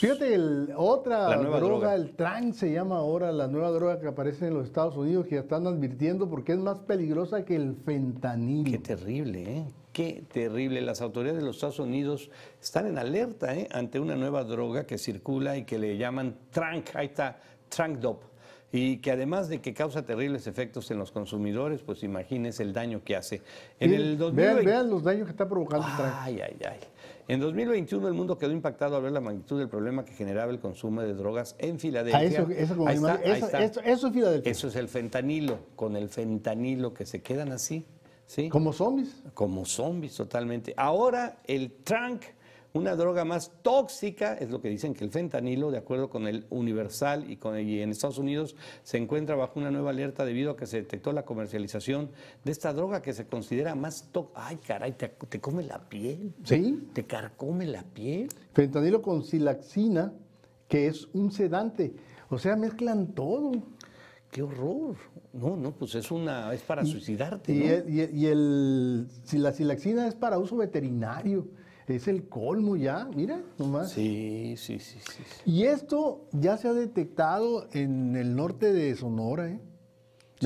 Fíjate, el- otra droga, droga. el trans se llama ahora, la nueva droga que aparece en los Estados Unidos, que ya están advirtiendo porque es más peligrosa que el fentanilo. Qué terrible, ¿eh? Qué terrible. Las autoridades de los Estados Unidos están en alerta ¿eh? ante una nueva droga que circula y que le llaman Trank, ahí está, Trank Dop. Y que además de que causa terribles efectos en los consumidores, pues imagínense el daño que hace. En Sí, el vean, 2020 vean los daños que está provocando el. Ay, ay, ay. En 2021 el mundo quedó impactado al ver la magnitud del problema que generaba el consumo de drogas en Filadelfia. Ah, eso, eso, como Ahí está, ahí eso- está. eso- eso es Filadelfia. Eso es el fentanilo, con el fentanilo que se quedan así, ¿sí? Como zombies. Como zombies totalmente. Ahora el trank, una droga más tóxica, es lo que dicen que el fentanilo, de acuerdo con el Universal y, con, y en Estados Unidos, se encuentra bajo una nueva alerta debido a que se detectó la comercialización de esta droga que se considera más tóxica. Ay, caray, te, te come la piel. Sí. Te carcome la piel. Fentanilo con silaxina, que es un sedante. O sea, mezclan todo. Qué horror. No, no, pues es una, es para suicidarte. Y, ¿no? el- y el- y el, si la silaxina es para uso veterinario. Es el colmo ya, mira, nomás. Sí, sí, sí, sí. sí. Y esto ya se ha detectado en el norte de Sonora, ¿eh?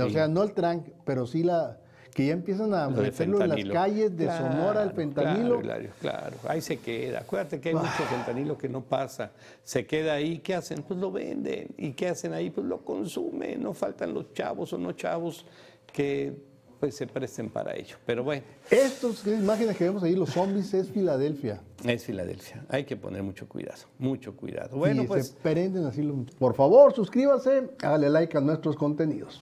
O sea, no el trank, pero sí la que ya empiezan a meterlo en las calles de Claro, Sonora, el fentanilo. Claro, claro. Ahí se queda. Acuérdate que hay mucho fentanilo que no pasa. Se queda ahí. ¿Qué hacen? Pues lo venden. ¿Y qué hacen ahí? Pues lo consumen. No faltan los chavos o no chavos que pues se presten para ello. Pero bueno, Estas imágenes que vemos ahí, los zombies, es Filadelfia. es Filadelfia. Hay que poner mucho cuidado. Mucho cuidado. Bueno, y pues. se prenden así. Por favor, suscríbase, hágale like a nuestros contenidos.